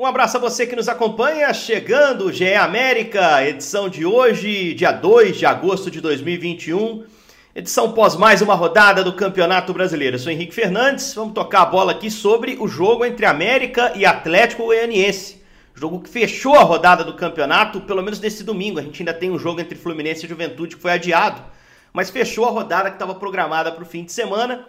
Um abraço a você que nos acompanha, chegando o GE América, edição de hoje, dia 2 de agosto de 2021. Edição pós mais uma rodada do Campeonato Brasileiro. Eu sou Henrique Fernandes, vamos tocar a bola aqui sobre o jogo entre América e Atlético Goianiense. Jogo que fechou a rodada do campeonato, pelo menos nesse domingo. A gente ainda tem um jogo entre Fluminense e Juventude que foi adiado, mas fechou a rodada que estava programada para o fim de semana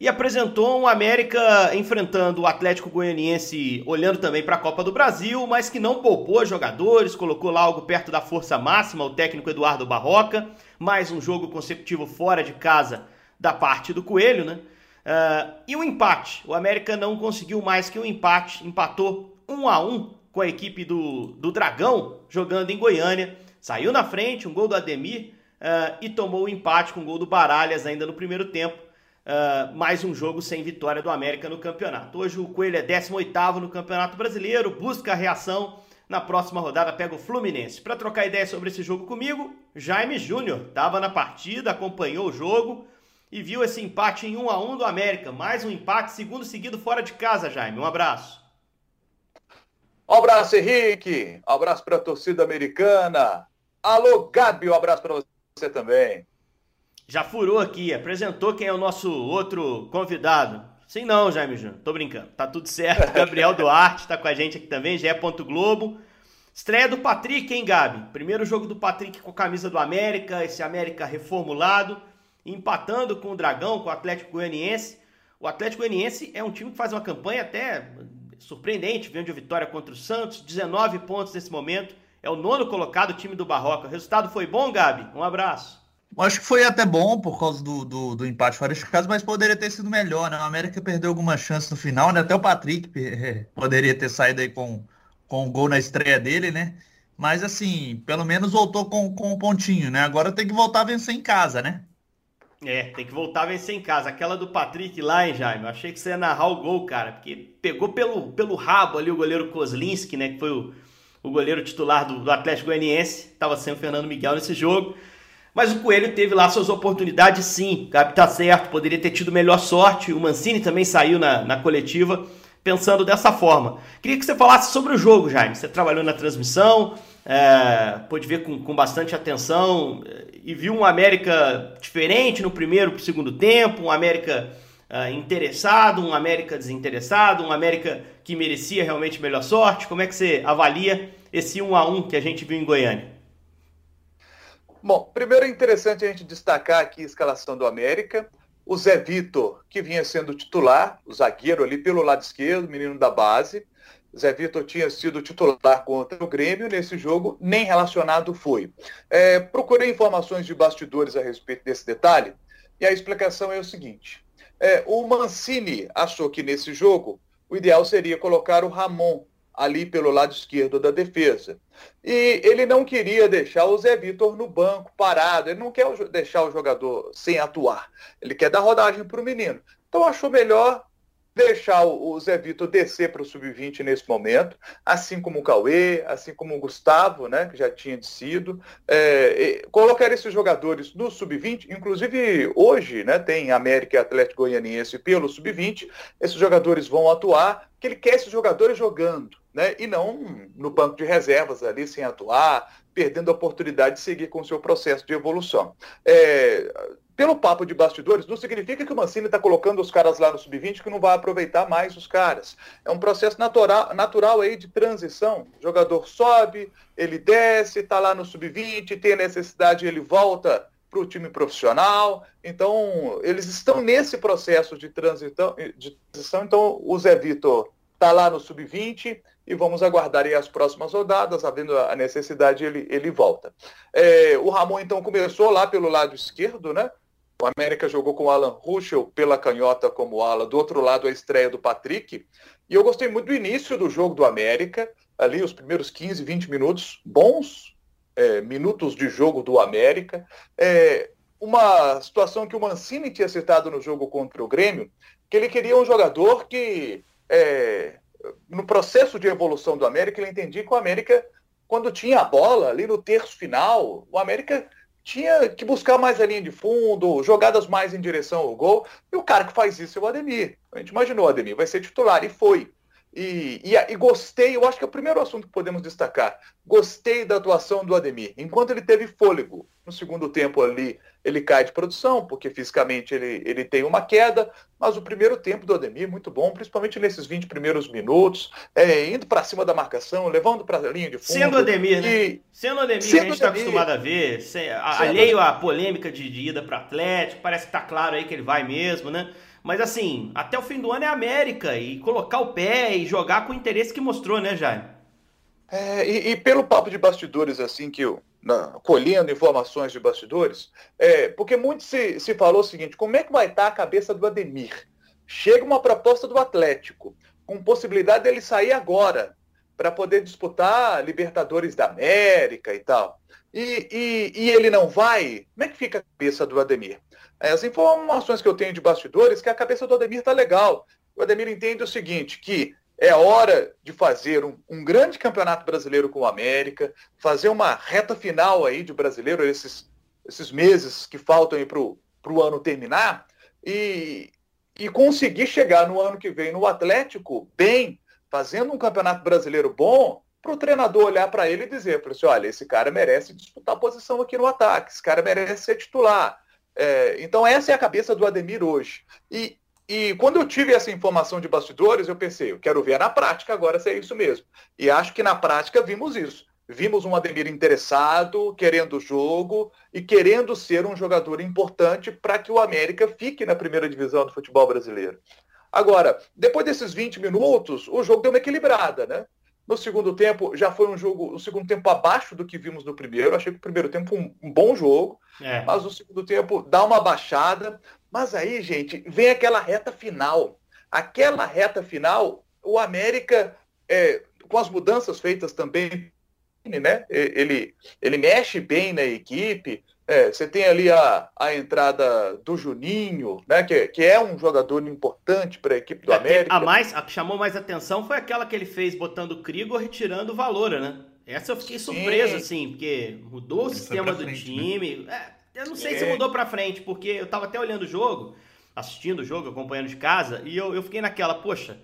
e apresentou um América enfrentando o Atlético Goianiense, olhando também para a Copa do Brasil, mas que não poupou jogadores, colocou lá algo perto da força máxima, o técnico Eduardo Barroca, mais um jogo consecutivo fora de casa da parte do Coelho, né? Uh, e o um empate, o América não conseguiu mais que um empate, empatou um a um com a equipe do, do Dragão, jogando em Goiânia, saiu na frente, um gol do Ademir, uh, e tomou o empate com o gol do Baralhas ainda no primeiro tempo, Uh, mais um jogo sem vitória do América no campeonato. Hoje o Coelho é 18 no Campeonato Brasileiro, busca a reação. Na próxima rodada pega o Fluminense. Para trocar ideia sobre esse jogo comigo, Jaime Júnior estava na partida, acompanhou o jogo e viu esse empate em 1 a 1 do América. Mais um empate, segundo seguido fora de casa, Jaime. Um abraço. Um abraço, Henrique. Um abraço para a torcida americana. Alô, Gabi, um abraço para você também. Já furou aqui, apresentou quem é o nosso outro convidado. Sim não, Jaime Júnior, tô brincando. Tá tudo certo. Gabriel Duarte tá com a gente aqui também, GE. Globo. Estreia do Patrick, hein, Gabi? Primeiro jogo do Patrick com a camisa do América, esse América reformulado, empatando com o Dragão, com o Atlético Goianiense. O Atlético Goianiense é um time que faz uma campanha até surpreendente, vendo de vitória contra o Santos, 19 pontos nesse momento. É o nono colocado, time do Barroca. O resultado foi bom, Gabi? Um abraço. Acho que foi até bom por causa do, do, do empate fora de casa, mas poderia ter sido melhor, né? O América perdeu alguma chance no final, né? Até o Patrick poderia ter saído aí com, com um gol na estreia dele, né? Mas assim, pelo menos voltou com, com um pontinho, né? Agora tem que voltar a vencer em casa, né? É, tem que voltar a vencer em casa. Aquela do Patrick lá, hein, Jaime? Eu achei que você ia narrar o gol, cara, porque pegou pelo, pelo rabo ali o goleiro Kozlinski, né? Que foi o, o goleiro titular do, do Atlético Goianiense. Tava sem o Fernando Miguel nesse jogo. Mas o Coelho teve lá suas oportunidades sim. Gabi tá certo, poderia ter tido melhor sorte. O Mancini também saiu na, na coletiva pensando dessa forma. Queria que você falasse sobre o jogo, Jaime. Você trabalhou na transmissão, é, pôde ver com, com bastante atenção é, e viu um América diferente no primeiro para segundo tempo, um América é, interessado, um América desinteressado, um América que merecia realmente melhor sorte. Como é que você avalia esse 1 a 1 que a gente viu em Goiânia? Bom, primeiro é interessante a gente destacar aqui a escalação do América. O Zé Vitor, que vinha sendo titular, o zagueiro ali pelo lado esquerdo, menino da base. Zé Vitor tinha sido titular contra o Grêmio nesse jogo, nem relacionado foi. É, procurei informações de bastidores a respeito desse detalhe, e a explicação é o seguinte. É, o Mancini achou que nesse jogo o ideal seria colocar o Ramon ali pelo lado esquerdo da defesa. E ele não queria deixar o Zé Vitor no banco, parado. Ele não quer deixar o jogador sem atuar. Ele quer dar rodagem para o menino. Então achou melhor deixar o Zé Vitor descer para o sub-20 nesse momento, assim como o Cauê, assim como o Gustavo, né, que já tinha descido, é, colocar esses jogadores no sub-20, inclusive hoje, né, tem América e Atlético Goianiense pelo sub-20, esses jogadores vão atuar, que ele quer esses jogadores jogando, né, e não no banco de reservas ali sem atuar, perdendo a oportunidade de seguir com o seu processo de evolução. É, pelo papo de bastidores, não significa que o Mancini está colocando os caras lá no sub-20 que não vai aproveitar mais os caras. É um processo natural, natural aí de transição. O jogador sobe, ele desce, está lá no sub-20, tem necessidade, ele volta para o time profissional. Então, eles estão nesse processo de transição. De transição então, o Zé Vitor está lá no sub-20 e vamos aguardar as próximas rodadas, havendo a necessidade, ele, ele volta. É, o Ramon, então, começou lá pelo lado esquerdo, né? O América jogou com o Alan Ruschel pela canhota como ala. Do outro lado, a estreia do Patrick. E eu gostei muito do início do jogo do América. Ali, os primeiros 15, 20 minutos, bons é, minutos de jogo do América. É, uma situação que o Mancini tinha citado no jogo contra o Grêmio, que ele queria um jogador que, é, no processo de evolução do América, ele entendia que o América, quando tinha a bola ali no terço final, o América tinha que buscar mais a linha de fundo, jogadas mais em direção ao gol. E o cara que faz isso é o Ademir. A gente imaginou, o Ademir vai ser titular, e foi. E, e, e, gostei, eu acho que é o primeiro assunto que podemos destacar. Gostei da atuação do Ademir. Enquanto ele teve fôlego, no segundo tempo ali, ele cai de produção, porque fisicamente ele, ele tem uma queda, mas o primeiro tempo do Ademir é muito bom, principalmente nesses 20 primeiros minutos, é, indo para cima da marcação, levando para a linha de fundo. Sendo Ademir, né? Sendo Ademir, sendo a gente está acostumado a ver, sem, a, alheio à polêmica de, de ida para Atlético, parece que está claro aí que ele vai mesmo, né? Mas assim, até o fim do ano é América, e colocar o pé e jogar com o interesse que mostrou, né, Jaime? É, e, e, pelo papo de bastidores, assim, que eu, na, colhendo informações de bastidores, é, porque muito se, se falou o seguinte, como é que vai estar a cabeça do Ademir? Chega uma proposta do Atlético, com possibilidade dele sair agora, para poder disputar Libertadores da América e tal. E, e, e, ele não vai, como é que fica a cabeça do Ademir? É, as informações que eu tenho de bastidores, que a cabeça do Ademir está legal. O Ademir entende o seguinte, que é hora de fazer um, um, grande campeonato brasileiro com o América, fazer uma reta final aí de brasileiro, esses, esses meses que faltam para o ano terminar, e, e conseguir chegar no ano que vem no Atlético bem, fazendo um campeonato brasileiro bom, para o treinador olhar para ele e dizer, assim, olha, esse cara merece disputar posição aqui no ataque, esse cara merece ser titular. É, então essa é a cabeça do Ademir hoje. E, e quando eu tive essa informação de bastidores, eu pensei, eu quero ver na prática agora se é isso mesmo. E acho que na prática vimos isso. Vimos um Ademir interessado, querendo o jogo e querendo ser um jogador importante para que o América fique na primeira divisão do futebol brasileiro. Agora, depois desses 20 minutos, o jogo deu uma equilibrada, né? No segundo tempo, já foi um jogo, o segundo tempo abaixo do que vimos no primeiro. Achei que o primeiro tempo um, um bom jogo, é. mas o segundo tempo dá uma baixada. Mas aí, gente, vem aquela reta final. Aquela reta final, o América, é, com as mudanças feitas também, né? Ele, ele mexe bem na equipe. É, você tem ali a, a entrada do Juninho, né, que, que é um jogador importante para a equipe do é, América. A, mais, a que chamou mais atenção foi aquela que ele fez botando o Crigo retirando o Valora, né? Essa eu fiquei surpresa, assim, porque mudou o sistema do frente, né? time. Né? É, eu não sei é. se mudou para frente, porque eu estava até olhando o jogo, assistindo o jogo, acompanhando de casa, e eu, eu fiquei naquela, poxa,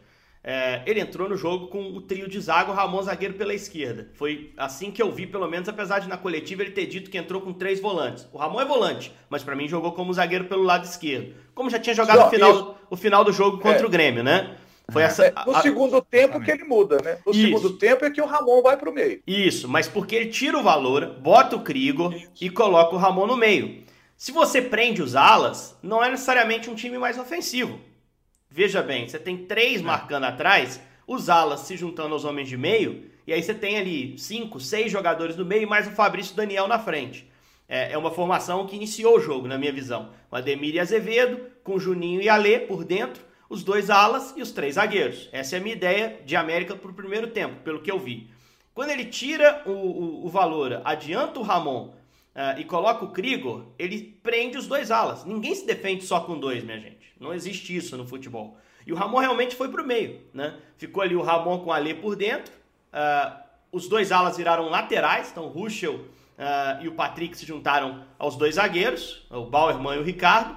é, ele entrou no jogo com o trio de zaga, o Ramon zagueiro pela esquerda. Foi assim que eu vi, pelo menos, apesar de na coletiva ele ter dito que entrou com três volantes. O Ramon é volante, mas para mim jogou como zagueiro pelo lado esquerdo. Como já tinha jogado Só, o, final, o final do jogo contra é. o Grêmio, né? Foi é, essa, no a, segundo tempo que ele muda, né? No isso. segundo tempo é que o Ramon vai para o meio. Isso, mas porque ele tira o valor, bota o Krigor e coloca o Ramon no meio. Se você prende os alas, não é necessariamente um time mais ofensivo. Veja bem, você tem três é. marcando atrás, os alas se juntando aos homens de meio, e aí você tem ali cinco, seis jogadores no meio, mais o Fabrício Daniel na frente. É, é uma formação que iniciou o jogo, na minha visão. O Ademir e Azevedo, com Juninho e Alê por dentro, os dois alas e os três zagueiros. Essa é a minha ideia de América para o primeiro tempo, pelo que eu vi. Quando ele tira o, o, o valor, adianta o Ramon uh, e coloca o Krigor, ele prende os dois alas. Ninguém se defende só com dois, minha gente. Não existe isso no futebol. E o Ramon realmente foi para o meio. Né? Ficou ali o Ramon com o Alê por dentro. Uh, os dois alas viraram laterais, então o Ruschel uh, e o Patrick se juntaram aos dois zagueiros, o Bauerman e o Ricardo.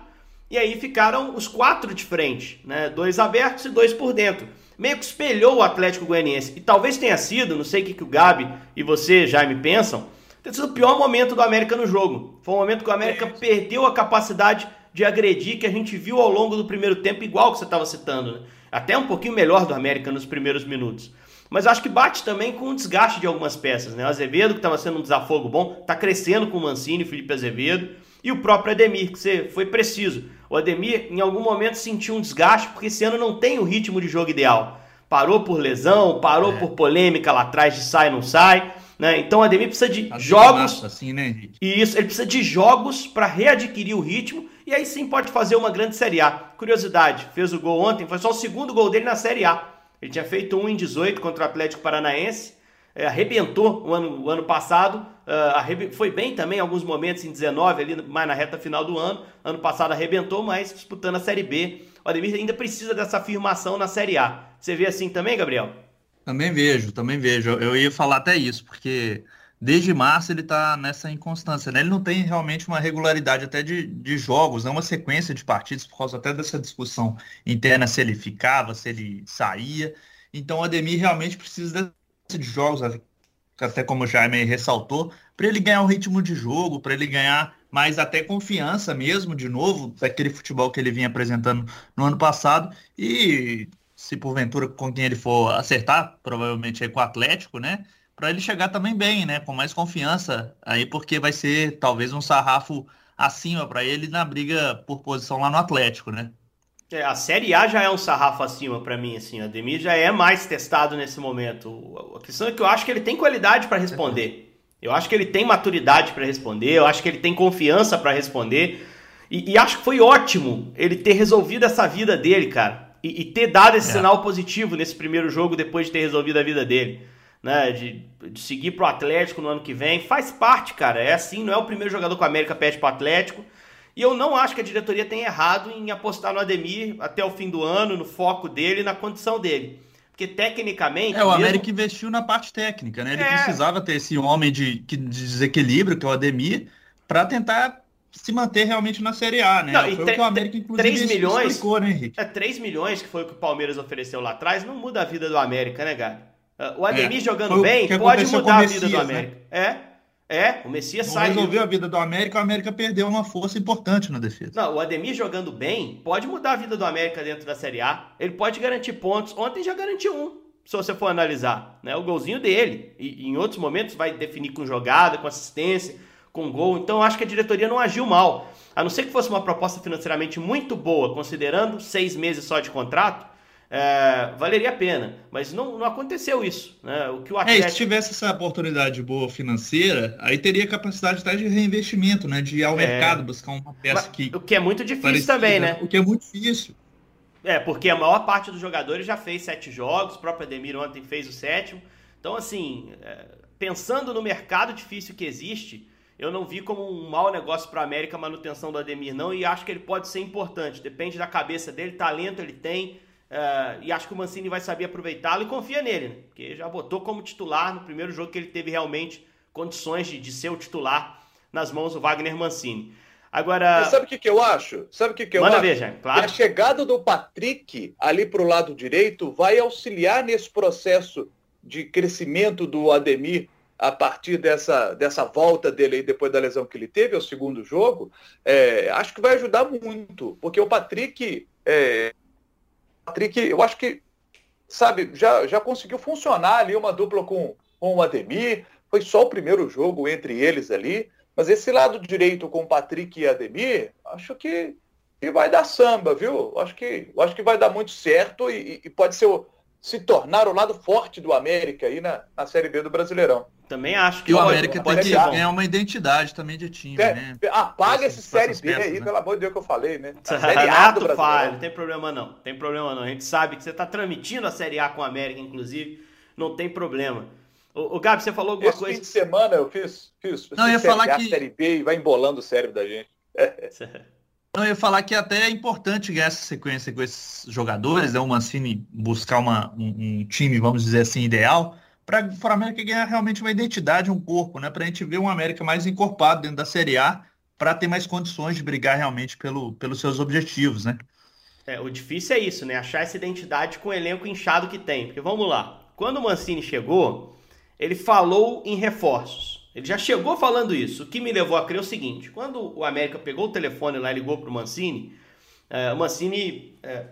E aí ficaram os quatro de frente, né? dois abertos e dois por dentro. Meio que espelhou o Atlético Goianiense. E talvez tenha sido, não sei o que, que o Gabi e você, Jaime, pensam, ter sido o pior momento do América no jogo. Foi um momento que o América é. perdeu a capacidade de agredir que a gente viu ao longo do primeiro tempo, igual que você estava citando. Né? Até um pouquinho melhor do América nos primeiros minutos. Mas acho que bate também com o desgaste de algumas peças. Né? O Azevedo, que estava sendo um desafogo bom, está crescendo com o Mancini, Felipe Azevedo. E o próprio Ademir, que você foi preciso. O Ademir, em algum momento, sentiu um desgaste, porque esse ano não tem o ritmo de jogo ideal. Parou por lesão, parou é. por polêmica lá atrás de sai não sai. Né? Então o Ademir precisa de assim jogos. Assim, né, Henrique? Isso, ele precisa de jogos para readquirir o ritmo e aí sim pode fazer uma grande Série A. Curiosidade, fez o gol ontem, foi só o segundo gol dele na Série A. Ele tinha feito um em 18 contra o Atlético Paranaense, é, arrebentou o ano, o ano passado, uh, foi bem também em alguns momentos em 19, ali mais na reta final do ano. Ano passado arrebentou, mas disputando a Série B. O Ademir ainda precisa dessa afirmação na Série A. Você vê assim também, Gabriel? Também vejo, também vejo. Eu ia falar até isso, porque desde março ele está nessa inconstância, né? Ele não tem realmente uma regularidade até de, de jogos, não uma sequência de partidos, por causa até dessa discussão interna se ele ficava, se ele saía. Então o Ademir realmente precisa de jogos, até como o Jaime ressaltou, para ele ganhar um ritmo de jogo, para ele ganhar mais até confiança mesmo, de novo, daquele futebol que ele vinha apresentando no ano passado. E se porventura com quem ele for acertar, provavelmente aí com o Atlético, né? Para ele chegar também bem, né? Com mais confiança aí, porque vai ser talvez um sarrafo acima para ele na briga por posição lá no Atlético, né? É, a Série A já é um sarrafo acima para mim, assim. O Ademir já é mais testado nesse momento. A questão é que eu acho que ele tem qualidade para responder. Eu acho que ele tem maturidade para responder. Eu acho que ele tem confiança para responder. E, e, acho que foi ótimo ele ter resolvido essa vida dele, cara. E, e ter dado esse é. sinal positivo nesse primeiro jogo depois de ter resolvido a vida dele. Né, de, de seguir pro Atlético no ano que vem. Faz parte, cara. É assim, não é o primeiro jogador que o América pede pro Atlético. E eu não acho que a diretoria tenha errado em apostar no Ademir até o fim do ano, no foco dele, na condição dele. Porque tecnicamente. É, o mesmo... América investiu na parte técnica, né? Ele é... precisava ter esse homem de, de desequilíbrio, que é o Ademir, para tentar se manter realmente na Série A, né? Não, foi o que o América, inclusive, 3 milhões, explicou, né, Henrique? É, 3 milhões, que foi o que o Palmeiras ofereceu lá atrás, não muda a vida do América, né, cara? O Ademir é, jogando bem pode mudar a vida do né? América. Né? É, é, o Messias não sai. resolveu a vida do América, o América perdeu uma força importante na defesa. Não, o Ademir jogando bem pode mudar a vida do América dentro da Série A. Ele pode garantir pontos. Ontem já garantiu um, se você for analisar. Né? O golzinho dele. E, em outros momentos vai definir com jogada, com assistência, com gol. Então acho que a diretoria não agiu mal. A não ser que fosse uma proposta financeiramente muito boa, considerando seis meses só de contrato é, valeria a pena. Mas não, não aconteceu isso. Né? O que o Atlético... É, se tivesse essa oportunidade boa financeira, aí teria capacidade de reinvestimento, né? De ir ao é... mercado buscar uma peça Mas, que. O que é muito difícil parecia, também, né? O que é muito difícil. É, porque a maior parte dos jogadores já fez sete jogos, o próprio Ademir ontem fez o sétimo. Então, assim, é, pensando no mercado difícil que existe, eu não vi como um mau negócio para a América a manutenção do Ademir, não, e acho que ele pode ser importante. Depende da cabeça dele, talento ele tem. Uh, e acho que o Mancini vai saber aproveitá-lo e confia nele, né? Porque já botou como titular no primeiro jogo que ele teve realmente condições de, de ser o titular nas mãos do Wagner Mancini. Agora. Mas sabe o que, que eu acho? Sabe o que, que eu Manda acho? ver, já, claro. Que a chegada do Patrick ali para o lado direito vai auxiliar nesse processo de crescimento do Ademir a partir dessa, dessa volta dele aí, depois da lesão que ele teve, ao segundo jogo, é, acho que vai ajudar muito, porque o Patrick é, Patrick, eu acho que, sabe, já, já conseguiu funcionar ali uma dupla com, com o Ademir. Foi só o primeiro jogo entre eles ali. Mas esse lado direito com o Patrick e Ademir, acho que, que vai dar samba, viu? Acho que, acho que vai dar muito certo e, e pode ser o, se tornar o lado forte do América aí na, na Série B do Brasileirão. Também acho que e o América tem que ganhar uma identidade também de time, é, né? Apaga esse Série B peças, aí, né? pelo amor de Deus que eu falei, né? A série A do falha, não tem problema não. Tem problema não. A gente sabe que você está transmitindo a Série A com o América, inclusive, não tem problema. O, o Gabi, você falou alguma Esse coisa... fim de semana eu fiz, fiz, não, eu ia falar a, que... Série B e vai embolando o cérebro da gente. Não, eu ia falar que até é importante ganhar essa sequência com esses jogadores, né? o Mancini buscar uma, um, um time, vamos dizer assim, ideal, para a América ganhar realmente uma identidade, um corpo, né? Para a gente ver um América mais encorpado dentro da Série A, para ter mais condições de brigar realmente pelo, pelos seus objetivos, né? É, o difícil é isso, né? Achar essa identidade com o elenco inchado que tem. Porque vamos lá, quando o Mancini chegou, ele falou em reforços. Ele já chegou falando isso. O que me levou a crer é o seguinte: quando o América pegou o telefone lá e ligou para o Mancini, o Mancini é,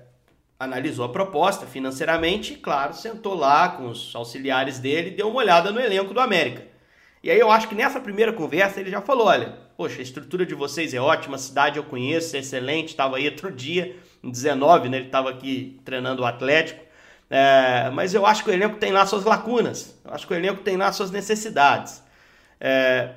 analisou a proposta financeiramente claro, sentou lá com os auxiliares dele e deu uma olhada no elenco do América. E aí eu acho que nessa primeira conversa ele já falou: olha, poxa, a estrutura de vocês é ótima, a cidade eu conheço, é excelente, estava aí outro dia, em 19, né, ele estava aqui treinando o Atlético. É, mas eu acho que o elenco tem lá suas lacunas, eu acho que o elenco tem lá suas necessidades. É,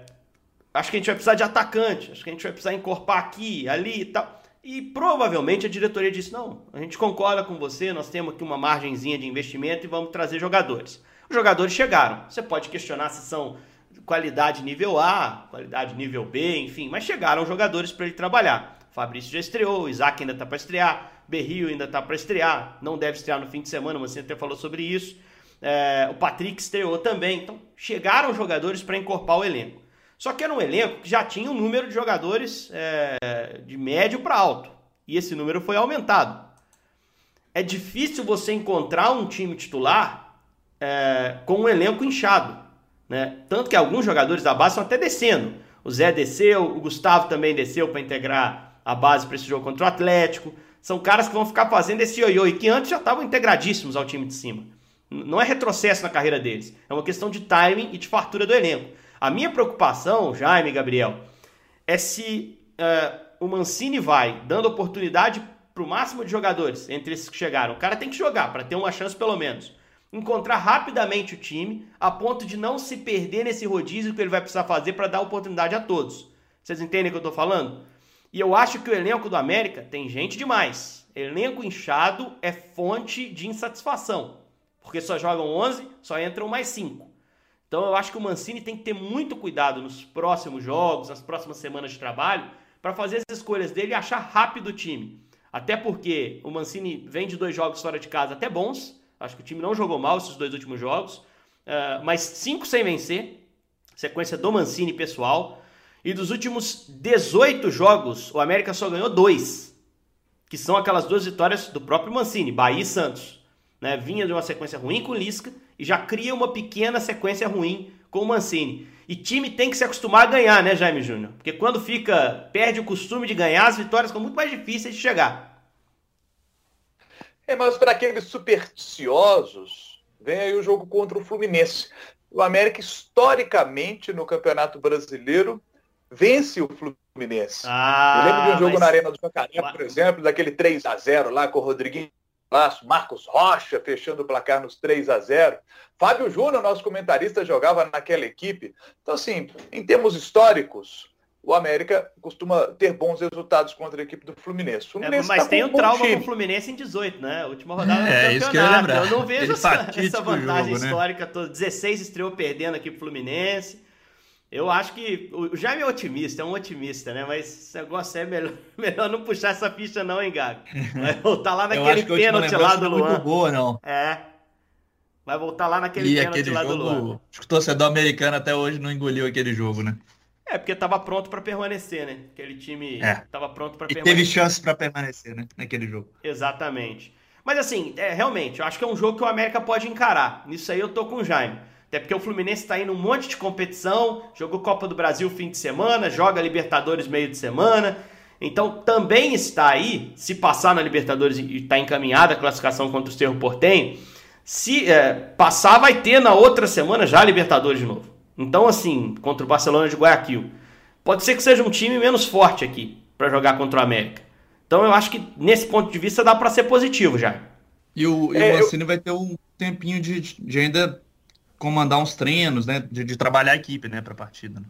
acho que a gente vai precisar de atacante, acho que a gente vai precisar encorpar aqui, ali e tal. E provavelmente a diretoria disse: não, a gente concorda com você, nós temos aqui uma margenzinha de investimento e vamos trazer jogadores. Os jogadores chegaram. Você pode questionar se são qualidade nível A, qualidade nível B, enfim, mas chegaram jogadores para ele trabalhar. Fabrício já estreou, Isaac ainda está para estrear, Berrio ainda está para estrear, não deve estrear no fim de semana, você até falou sobre isso. É, o Patrick estreou também. Então, chegaram jogadores para encorpar o elenco. Só que era um elenco que já tinha um número de jogadores é, de médio para alto. E esse número foi aumentado. é difícil você encontrar um time titular é, com um elenco inchado. Né? Tanto que alguns jogadores da base estão até descendo. O Zé desceu, o Gustavo também desceu para integrar a base para esse jogo contra o Atlético. São caras que vão ficar fazendo esse ioiô e que antes já estavam integradíssimos ao time de cima. Não é retrocesso na carreira deles, é uma questão de timing e de fartura do elenco. A minha preocupação, Jaime Gabriel, é se uh, o Mancini vai dando oportunidade para o máximo de jogadores entre esses que chegaram. O cara tem que jogar para ter uma chance pelo menos. Encontrar rapidamente o time a ponto de não se perder nesse rodízio que ele vai precisar fazer para dar oportunidade a todos. Vocês entendem o que eu estou falando? E eu acho que o elenco do América tem gente demais. Elenco inchado é fonte de insatisfação. Porque só jogam 11, só entram mais 5. Então eu acho que o Mancini tem que ter muito cuidado nos próximos jogos, nas próximas semanas de trabalho, para fazer as escolhas dele e achar rápido o time. Até porque o Mancini vem de dois jogos fora de casa até bons. Acho que o time não jogou mal esses dois últimos jogos. Uh, mas cinco sem vencer. Sequência do Mancini pessoal. E dos últimos 18 jogos, o América só ganhou dois. Que são aquelas duas vitórias do próprio Mancini, Bahia e Santos. Né? Vinha de uma sequência ruim com o Lisca e já cria uma pequena sequência ruim com o Mancini. E time tem que se acostumar a ganhar, né, Jaime Júnior? Porque quando fica, perde o costume de ganhar, as vitórias ficam muito mais difíceis de chegar. É, mas para aqueles supersticiosos, vem aí o jogo contra o Fluminense. O América, historicamente, no Campeonato Brasileiro, vence o Fluminense. Ah, Eu lembro de um jogo mas... na Arena do Jacaré, por exemplo, daquele 3 a 0 lá com o Rodriguinho Laço, Marcos Rocha fechando o placar nos 3 a 0 Fábio Júnior, nosso comentarista, jogava naquela equipe. Então, assim, em termos históricos, o América costuma ter bons resultados contra a equipe do Fluminense. É, Fluminense é, mas tá tem o trauma com o Fluminense em 18, né? Última rodada é, do isso que eu, ia lembrar. eu não vejo essa, essa, vantagem jogo, né? histórica toda. 16 estreou perdendo aqui pro Fluminense. Eu acho que o Jaime é otimista, é um otimista, né? Mas esse negócio é melhor, melhor não puxar essa ficha não, hein, Gago? Vai voltar lá naquele pênalti lá do Luan. Muito boa, não. É. Vai voltar lá naquele pênalti lá jogo, do Luan. Acho que o torcedor americano até hoje não engoliu aquele jogo, né? É, porque tava pronto para permanecer, né? Aquele time é. tava pronto para permanecer. teve chance para permanecer, né? Naquele jogo. Exatamente. Mas assim, é, realmente, eu acho que é um jogo que o América pode encarar. Nisso aí eu tô com o Jaime. Até porque o Fluminense está indo um monte de competição, jogou Copa do Brasil fim de semana, joga Libertadores meio de semana. Então também está aí, se passar na Libertadores e está encaminhada a classificação contra o Cerro Portenho, se é, passar vai ter na outra semana já a Libertadores de novo. Então assim, contra o Barcelona de Guayaquil. Pode ser que seja um time menos forte aqui para jogar contra o América. Então eu acho que nesse ponto de vista dá para ser positivo já. E o, e é, o Mancini eu... vai ter um tempinho de, de ainda comandar uns treinos, né? De, de trabalhar a equipe, né, para a partida. Né?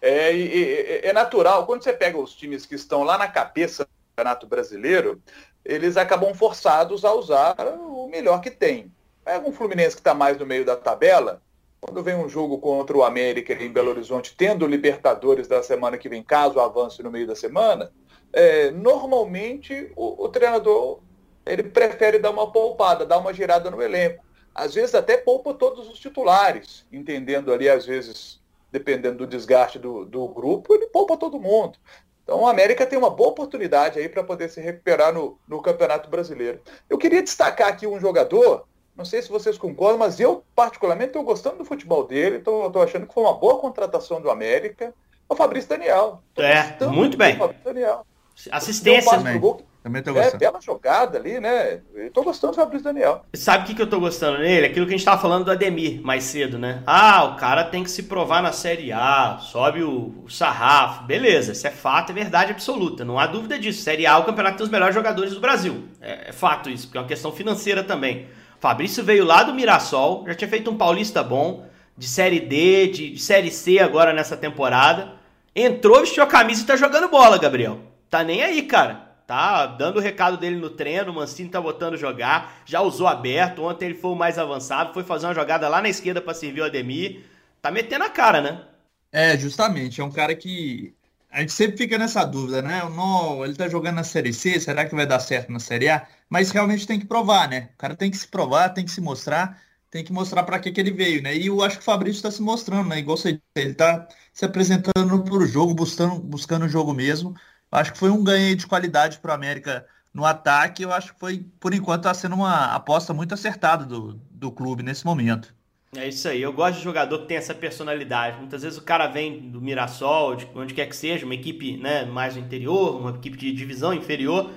É, é, é, natural, quando você pega os times que estão lá na cabeça do campeonato brasileiro, eles acabam forçados a usar o melhor que tem. Pega um Fluminense que está mais no meio da tabela, quando vem um jogo contra o América em Belo Horizonte, tendo Libertadores da semana que vem, caso avance no meio da semana, é, normalmente o, o treinador ele prefere dar uma poupada, dar uma girada no elenco às vezes até poupa todos os titulares, entendendo ali, às vezes, dependendo do desgaste do, do grupo, ele poupa todo mundo. Então o América tem uma boa oportunidade aí para poder se recuperar no, no Campeonato Brasileiro. Eu queria destacar aqui um jogador, não sei se vocês concordam, mas eu particularmente estou gostando do futebol dele, estou achando que foi uma boa contratação do América. É o Fabrício Daniel. Tô é, muito bem. Daniel. Assistência, né? Também tô gostando. É, bela jogada ali, né? Eu tô gostando do Fabrício Daniel. Sabe o que, que eu tô gostando nele? Aquilo que a gente tava falando do Ademir mais cedo, né? Ah, o cara tem que se provar na Série A, sobe o, o sarrafo. Beleza, isso é fato, é verdade absoluta. Não há dúvida disso. Série A é o campeonato dos melhores jogadores do Brasil. É, é fato isso, porque é uma questão financeira também. Fabrício veio lá do Mirassol, já tinha feito um paulista bom, de Série D, de, de Série C agora nessa temporada. Entrou, vestiu a camisa e tá jogando bola, Gabriel. Tá nem aí, cara tá dando o recado dele no treino, o Mancini tá botando jogar, já usou aberto, ontem ele foi o mais avançado, foi fazer uma jogada lá na esquerda para servir o Ademir, tá metendo a cara, né? É, justamente, é um cara que a gente sempre fica nessa dúvida, né? Não, ele tá jogando na Série C, será que vai dar certo na Série A? Mas realmente tem que provar, né? O cara tem que se provar, tem que se mostrar, tem que mostrar para que que ele veio, né? E eu acho que o Fabrício está se mostrando, né? Igual você, ele tá se apresentando pro jogo, buscando, buscando o jogo mesmo. Acho que foi um ganho de qualidade para o América no ataque, eu acho que foi, por enquanto, está sendo uma aposta muito acertada do, do clube nesse momento. É isso aí. Eu gosto de jogador que tem essa personalidade. Muitas vezes o cara vem do Mirassol, de onde quer que seja, uma equipe né, mais no interior, uma equipe de divisão inferior.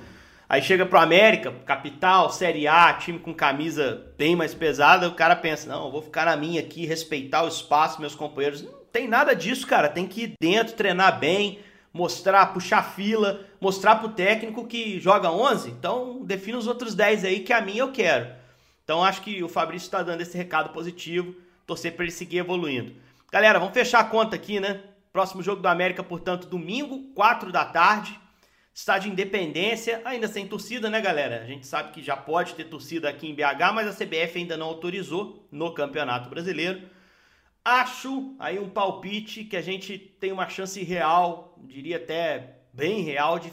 Aí chega pro América, capital, Série A, time com camisa bem mais pesada, o cara pensa, não, vou ficar na minha aqui, respeitar o espaço, meus companheiros. Não tem nada disso, cara. Tem que ir dentro, treinar bem, mostrar, puxar fila, mostrar pro técnico que joga 11. Então, defina os outros 10 aí que a minha eu quero. Então acho que o Fabrício está dando esse recado positivo, torcer para ele seguir evoluindo. Galera, vamos fechar a conta aqui, né? Próximo jogo do América, portanto, domingo, 4 da tarde. Estádio Independência, ainda sem torcida, né, galera? A gente sabe que já pode ter torcida aqui em BH, mas a CBF ainda não autorizou no Campeonato Brasileiro. Acho aí um palpite que a gente tem uma chance real, diria até bem real, de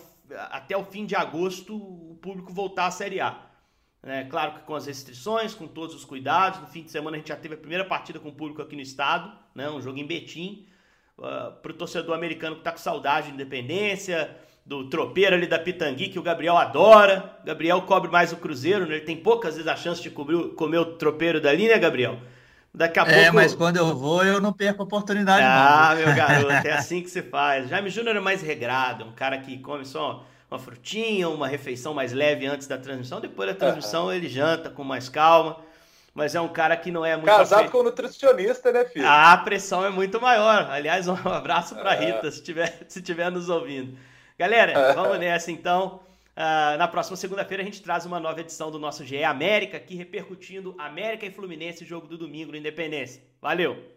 até o fim de agosto o público voltar à Série A. É, claro que com as restrições, com todos os cuidados. No fim de semana a gente já teve a primeira partida com o público aqui no estado, né, um jogo em Betim. Uh, ah, Para o torcedor americano que está com saudade de independência, do tropeiro ali da Pitangui, que o Gabriel adora. Gabriel cobre mais o Cruzeiro, né? ele tem poucas vezes a chance de cobrir, comer o tropeiro dali, né, Gabriel? Daqui a é, pouco. É, mas quando eu vou, eu não perco a oportunidade. Ah, não. meu garoto, é assim que se faz. Jaime Júnior é mais regrado, um cara que come só uma frutinha, uma refeição mais leve antes da transmissão. Depois da transmissão, uhum. ele janta com mais calma. Mas é um cara que não é muito. Casado com um nutricionista, né, filho? Ah, a pressão é muito maior. Aliás, um abraço para Rita, se estiver se tiver nos ouvindo. Galera, vamos nessa então. Uh, na próxima segunda-feira a gente traz uma nova edição do nosso GE América, aqui repercutindo América e Fluminense, jogo do domingo no Independência. Valeu!